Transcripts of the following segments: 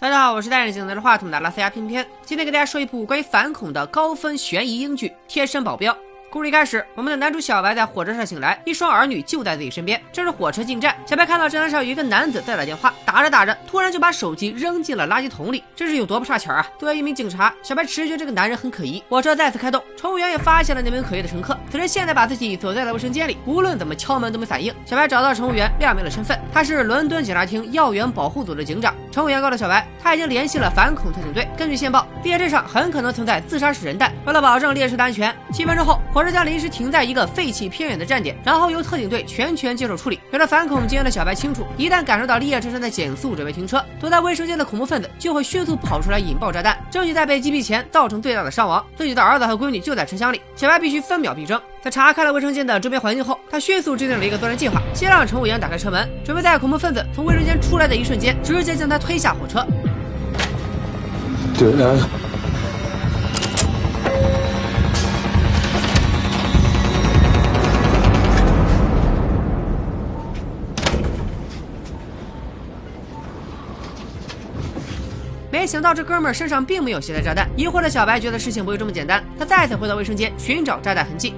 大家好，我是戴着镜拿着话筒的拉斯加偏偏，今天给大家说一部关于反恐的高分悬疑英剧《贴身保镖》。故事一开始，我们的男主小白在火车上醒来，一双儿女就在自己身边。正是火车进站，小白看到站台上有一个男子在打电话，打着打着，突然就把手机扔进了垃圾桶里，这是有多不差钱啊！作为一名警察，小白直觉这个男人很可疑。火车再次开动，乘务员也发现了那名可疑的乘客，此人现在把自己锁在了卫生间里，无论怎么敲门都没反应。小白找到乘务员，亮明了身份，他是伦敦警察厅要员保护组的警长。乘务员告诉小白，他已经联系了反恐特警队，根据线报，列车上很可能存在自杀式人弹。为了保证列车的安全，七分钟后，火车将临时停在。一个废弃偏远的站点，然后由特警队全权接手处理。有着反恐经验的小白清楚，一旦感受到列车正在减速准备停车，躲在卫生间的恐怖分子就会迅速跑出来引爆炸弹，争取在被击毙前造成最大的伤亡。自己的儿子和闺女就在车厢里，小白必须分秒必争。在查看了卫生间的周边环境后，他迅速制定了一个作战计划：先让乘务员打开车门，准备在恐怖分子从卫生间出来的一瞬间，直接将他推下火车。想到这哥们儿身上并没有携带炸弹，疑惑的小白觉得事情不会这么简单。他再次回到卫生间寻找炸弹痕迹。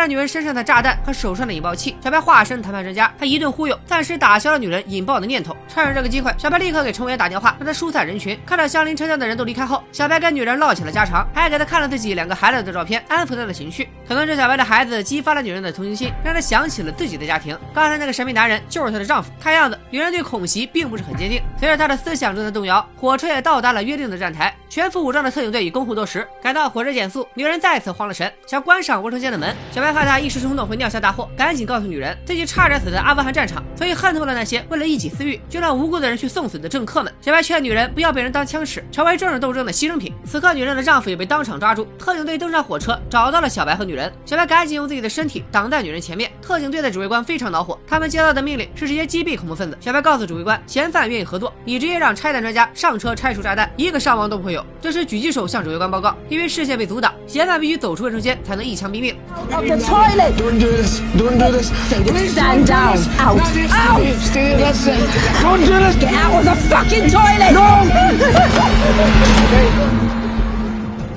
看着女人身上的炸弹和手上的引爆器，小白化身谈判专家，他一顿忽悠，暂时打消了女人引爆的念头。趁着这个机会，小白立刻给乘务员打电话，让他疏散人群。看到相邻车厢的人都离开后，小白跟女人唠起了家常，还给她看了自己两个孩子的照片，安抚她的情绪。可能是小白的孩子激发了女人的同情心，让她想起了自己的家庭。刚才那个神秘男人就是她的丈夫。看样子，女人对恐袭并不是很坚定。随着她的思想正在动摇，火车也到达了约定的站台。全副武装的特警队已恭候多时，赶到火车减速，女人再次慌了神，想关上卫生间的门。小白害怕他一时冲动会酿下大祸，赶紧告诉女人自己差点死在阿富汗战场，所以恨透了那些为了一己私欲就让无辜的人去送死的政客们。小白劝女人不要被人当枪使，成为政治斗争的牺牲品。此刻，女人的丈夫也被当场抓住。特警队登上火车，找到了小白和女人。小白赶紧用自己的身体挡在女人前面。特警队的指挥官非常恼火，他们接到的命令是直接击毙恐怖分子。小白告诉指挥官，嫌犯愿意合作，你直接让拆弹专家上车拆除炸弹，一个伤亡都不会有。这时，狙击手。向指挥官报告，因为视线被阻挡，嫌犯必须走出卫生间才能一枪毙命。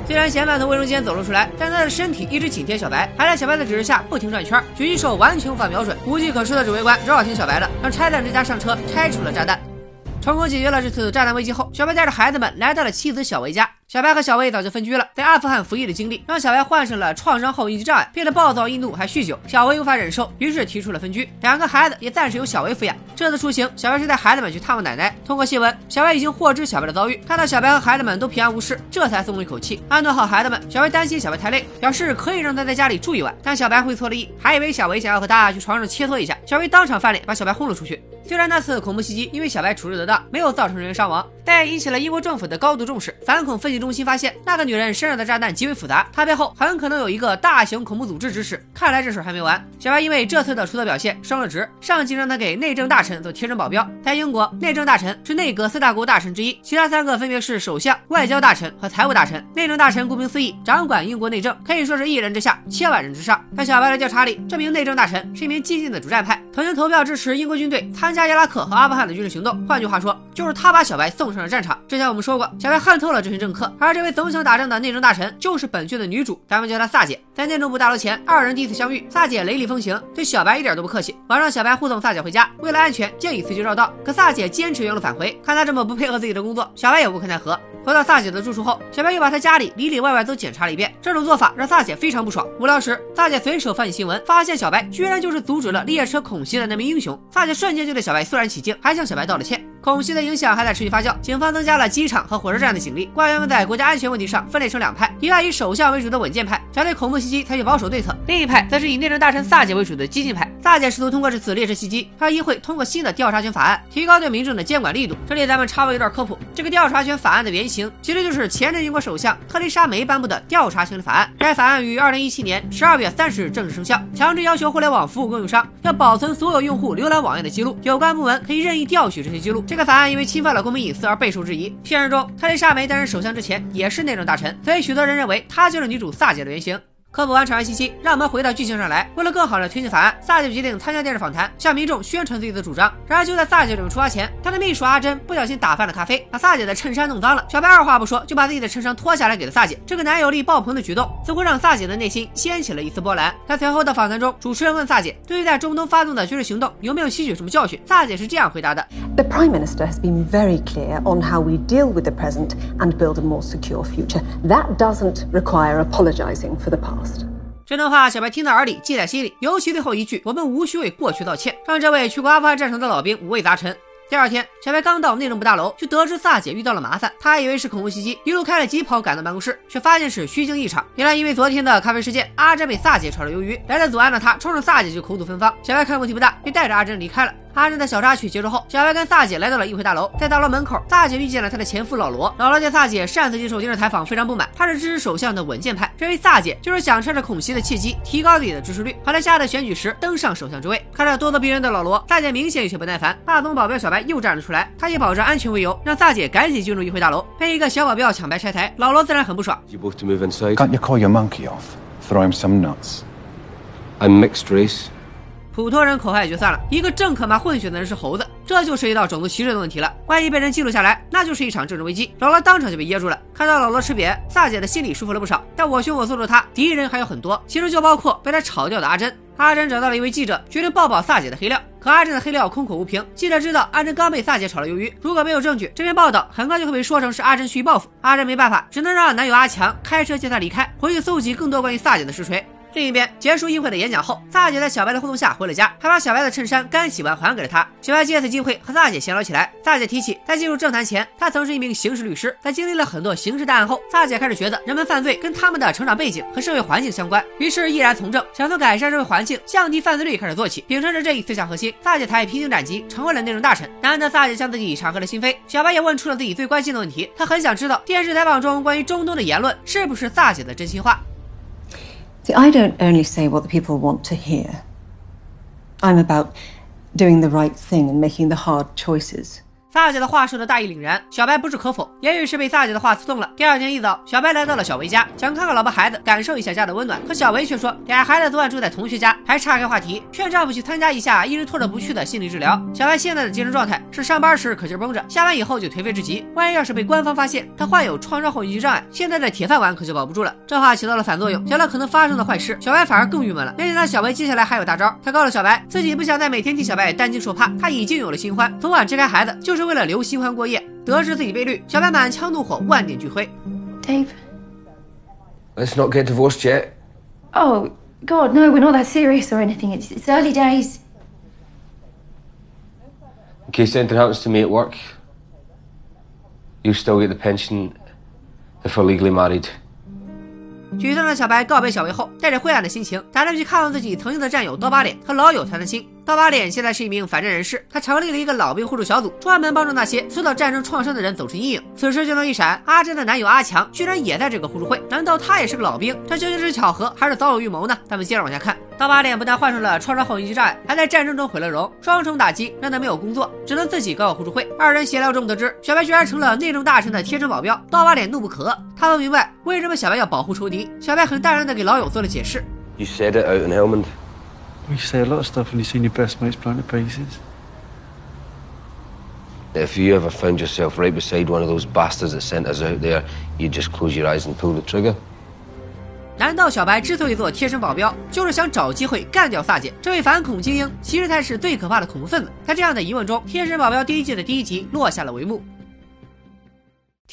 虽然嫌犯从卫生间走了出来，但他的身体一直紧贴小白，还在小白的指示下不停转圈。狙击手完全无法瞄准，无计可施的指挥官只好听小白的，让拆弹之家上车拆除了炸弹。成功解决了这次炸弹危机后，小白带着孩子们来到了妻子小薇家。小白和小薇早就分居了，在阿富汗服役的经历让小白患上了创伤后应激障碍，变得暴躁易怒，还酗酒。小薇无法忍受，于是提出了分居。两个孩子也暂时由小薇抚养。这次出行，小白是带孩子们去探望奶奶。通过新闻，小白已经获知小白的遭遇，看到小白和孩子们都平安无事，这才松了一口气。安顿好孩子们，小白担心小白太累，表示可以让他在家里住一晚。但小白会错了意，还以为小薇想要和他去床上切磋一下。小薇当场翻脸，把小白轰了出去。虽然那次恐怖袭击因为小白处置得当，没有造成人员伤亡，但也引起了英国政府的高度重视。反恐分析中心发现，那个女人身上的炸弹极为复杂，她背后很可能有一个大型恐怖组织指使。看来这事还没完。小白因为这次的出色表现升了职，上级让他给内政大臣做贴身保镖。在英国，内政大臣是内阁四大国大臣之一，其他三个分别是首相、外交大臣和财务大臣。内政大臣顾名思义，掌管英国内政，可以说是一人之下，千万人之上。在小白的调查里，这名内政大臣是一名激进的主战派，曾经投票支持英国军队参加伊拉克和阿富汗的军事行动。换句话说，就是他把小白送上了战场。之前我们说过，小白恨透了这群政客，而这位总想打仗的内政大臣就是本剧的女主，咱们叫她萨姐。在内政部大楼前，二人第一次相遇，萨姐雷厉风行，对小白一点都不客气。晚上，小白护送萨姐回家，为了安全，建议司机绕道，可萨姐坚持原路返回。看她这么不配合自己的工作，小白也无可奈何。回到萨姐的住处后，小白又把她家里里里外外都检查了一遍。这种做法让萨姐非常不爽。无聊时，萨姐随手翻起新闻，发现小白居然就是阻止了列车恐袭的那名英雄。萨姐瞬间就对小白肃然起敬，还向小白道了歉。恐袭的影响还在持续发酵，警方增加了机场和火车站的警力。官员们在国家安全问题上分裂成两派：一派以首相为主的稳健派，想对恐怖袭击采取保守对策；另一派则是以内政大臣萨姐为主的激进派。萨姐试图通过这次列车袭击，让议会通过新的调查权法案，提高对民众的监管力度。这里咱们插播一段科普：这个调查权法案的原型，其实就是前任英国首相特蕾莎梅颁布的调查权法案。该法案于二零一七年十二月三十日正式生效，强制要求互联网服务供应商要保存所有用户浏览网页的记录，有关部门可以任意调取这些记录。这个法案因为侵犯了公民隐私而备受质疑。现实中，特蕾莎梅担任首相之前也是内政大臣，所以许多人认为她就是女主萨姐的原型。行。科普完场外信息，让我们回到剧情上来。为了更好的推进法案，萨姐决定参加电视访谈，向民众宣传自己的主张。然而就在萨姐准备出发前，她的秘书阿珍不小心打翻了咖啡，把萨姐的衬衫弄脏了。小白二话不说就把自己的衬衫脱下来给了萨姐。这个男友力爆棚的举动，似乎让萨姐的内心掀起了一丝波澜。在随后的访谈中，主持人问萨姐，对于在中东发动的军事行动，有没有吸取什么教训？萨姐是这样回答的：The Prime Minister has been very clear on how we deal with the present and build a more secure future. That doesn't require apologizing for the past. 这段话，小白听到耳里，记在心里。尤其最后一句“我们无需为过去道歉”，让这位去过阿富汗战场的老兵五味杂陈。第二天，小白刚到内政部大楼，就得知萨姐遇到了麻烦。他还以为是恐怖袭击，一路开了疾跑赶到办公室，却发现是虚惊一场。原来因为昨天的咖啡事件，阿珍被萨姐炒了鱿鱼，来了阻碍的他冲着萨姐就口吐芬芳。小白看问题不大，便带着阿珍离开了。阿珍的小插曲结束后，小白跟萨姐来到了议会大楼，在大楼门口，萨姐遇见了她的前夫老罗。老罗见萨姐擅自接受电视采访，非常不满。他是支持首相的稳健派，认为萨姐就是想趁着恐袭的契机提高自己的支持率，好在下次选举时登上首相之位。看着咄咄逼人的老罗，萨姐明显有些不耐烦。大总保镖小白又站了出来，他以保证安全为由，让萨姐赶紧进入议会大楼。被一个小保镖抢白拆台，老罗自然很不爽。普通人口嗨也就算了，一个政客骂混血的人是猴子，这就涉及到种族歧视的问题了。万一被人记录下来，那就是一场政治危机。老罗当场就被噎住了。看到老罗吃瘪，萨姐的心里舒服了不少。但我凶我素的他，敌人还有很多，其中就包括被他炒掉的阿珍。阿珍找到了一位记者，决定爆爆萨姐的黑料。可阿珍的黑料空口无凭，记者知道阿珍刚被萨姐炒了鱿鱼，如果没有证据，这篇报道很快就会被说成是阿珍蓄意报复。阿珍没办法，只能让男友阿强开车接她离开，回去搜集更多关于萨姐的实锤。另一边，结束议会的演讲后，萨姐在小白的互动下回了家，还把小白的衬衫干洗完还给了他。小白借此机会和萨姐闲聊起来。萨姐提起，在进入政坛前，她曾是一名刑事律师。在经历了很多刑事大案后，萨姐开始觉得人们犯罪跟他们的成长背景和社会环境相关，于是毅然从政，想从改善社会环境、降低犯罪率开始做起。秉承着这一思想核心，萨姐才披荆斩棘，成为了内政大臣。难得萨姐向自己敞开了心扉，小白也问出了自己最关心的问题。他很想知道电视采访中关于中东的言论是不是萨姐的真心话。See, I don't only say what the people want to hear. I'm about doing the right thing and making the hard choices. 萨姐的话说的大义凛然，小白不置可否，也许是被萨姐的话刺痛了。第二天一早，小白来到了小维家，想看看老婆孩子，感受一下家的温暖。可小维却说，俩孩子昨晚住在同学家，还岔开话题，劝丈夫去参加一下一直拖着不去的心理治疗。小白现在的精神状态是上班时可劲绷着，下班以后就颓废至极。万一要是被官方发现他患有创伤后应激障碍，现在的铁饭碗可就保不住了。这话起到了反作用，想到可能发生的坏事，小白反而更郁闷了。没想到小维接下来还有大招，他告诉小白，自己不想再每天替小白担惊受怕，他已经有了新欢，昨晚支开孩子就是为了留新欢过。夜，得知自己被绿，小白满腔怒火，万念俱灰。Dave, let's not get divorced yet. Oh God, no, we're not that serious or anything. It's, it's early days. In case anything happens to me at work, you still get the pension if we're legally married. 沮丧的小白告别小维后，带着灰暗的心情，打算去看望自己曾经的战友刀疤脸和老友谭德清。刀疤脸现在是一名反战人士，他成立了一个老兵互助小组，专门帮助那些受到战争创伤的人走出阴影。此时镜头一闪，阿珍的男友阿强居然也在这个互助会，难道他也是个老兵？这究竟是巧合还是早有预谋呢？咱们接着往下看。刀疤脸不但患上了创伤后应激障碍，还在战争中毁了容，双重打击让他没有工作，只能自己搞互助会。二人闲聊中得知，小白居然成了内政大臣的贴身保镖。刀疤脸怒不可遏，他不明白为什么小白要保护仇敌。小白很淡然的给老友做了解释。You said it out in Helmand. We say a lot of stuff when you've seen your best mates blown to pieces. If you ever found yourself right beside one of those bastards that sent us out there, you'd just close your eyes and pull the trigger. 难道小白之所以做贴身保镖，就是想找机会干掉萨姐这位反恐精英？其实才是最可怕的恐怖分子。在这样的疑问中，《贴身保镖》第一季的第一集落下了帷幕。《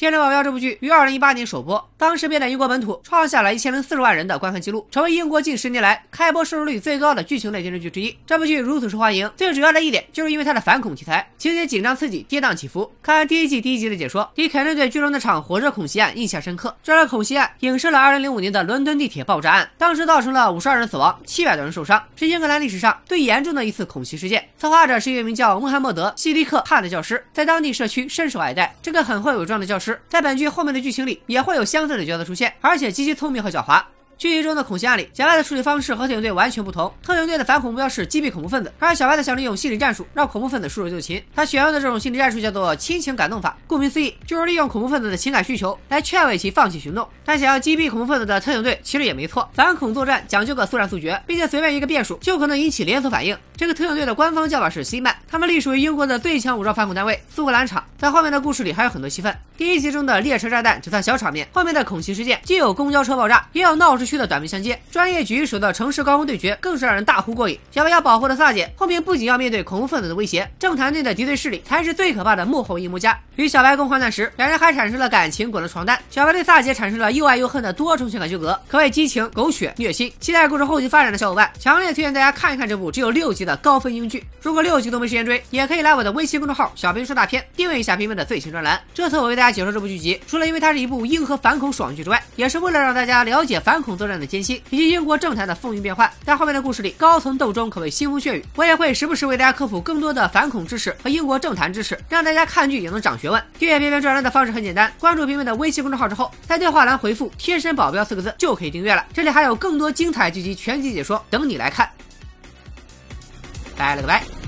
天神保镖》这部剧于二零一八年首播，当时便在英国本土创下了一千零四十万人的观看记录，成为英国近十年来开播收视率最高的剧情类电视剧之一。这部剧如此受欢迎，最主要的一点就是因为它的反恐题材，情节紧张刺激，跌宕起伏。看完第一季第一集的解说，你肯定对剧中那场火车恐袭案印象深刻。这场恐袭案影射了二零零五年的伦敦地铁爆炸案，当时造成了五十二人死亡，七百多人受伤，是英格兰历史上最严重的一次恐袭事件。策划者是一位名叫穆罕默德·希迪克汗的教师，在当地社区深受爱戴。这个很会伪装的教师。在本剧后面的剧情里，也会有相似的角色出现，而且极其聪明和狡猾。剧集中的恐袭案里，小白的处理方式和特警队完全不同。特警队的反恐目标是击毙恐怖分子，而小白的想利用心理战术让恐怖分子束手就擒。他选用的这种心理战术叫做亲情感动法，顾名思义，就是利用恐怖分子的情感需求来劝慰其放弃行动。但想要击毙恐怖分子的特警队其实也没错，反恐作战讲究个速战速决，并且随便一个变数就可能引起连锁反应。这个特警队的官方叫法是 C 曼，他们隶属于英国的最强武装反恐单位苏格兰场。在后面的故事里还有很多戏份。第一集中的列车炸弹只算小场面，后面的恐袭事件既有公交车爆炸，也有闹市区的短兵相接，专业狙击手的城市高空对决更是让人大呼过瘾。小白要保护的萨姐后面不仅要面对恐怖分子的威胁，政坛内的敌对势力才是最可怕的幕后阴谋家。与小白共患难时，两人还产生了感情滚了床单。小白对萨姐产生了又爱又恨的多重情感纠葛，可谓激情、狗血、虐心。期待故事后续发展的小伙伴，强烈推荐大家看一看这部只有六集的高分英剧。如果六集都没时间追，也可以来我的微信公众号“小兵说大片”订阅一下评论的最新专栏。这次我为大家解说这部剧集，除了因为它是一部硬核反恐爽剧之外，也是为了让大家了解反恐作战的艰辛以及英国政坛的风云变幻。在后面的故事里，高层斗争可谓腥风血雨。我也会时不时为大家科普更多的反恐知识和英国政坛知识，让大家看剧也能长学问。订阅片片专栏的方式很简单，关注评论的微信公众号之后，在对话栏回复“贴身保镖”四个字就可以订阅了。这里还有更多精彩剧集全集解说等你来看。拜了个拜。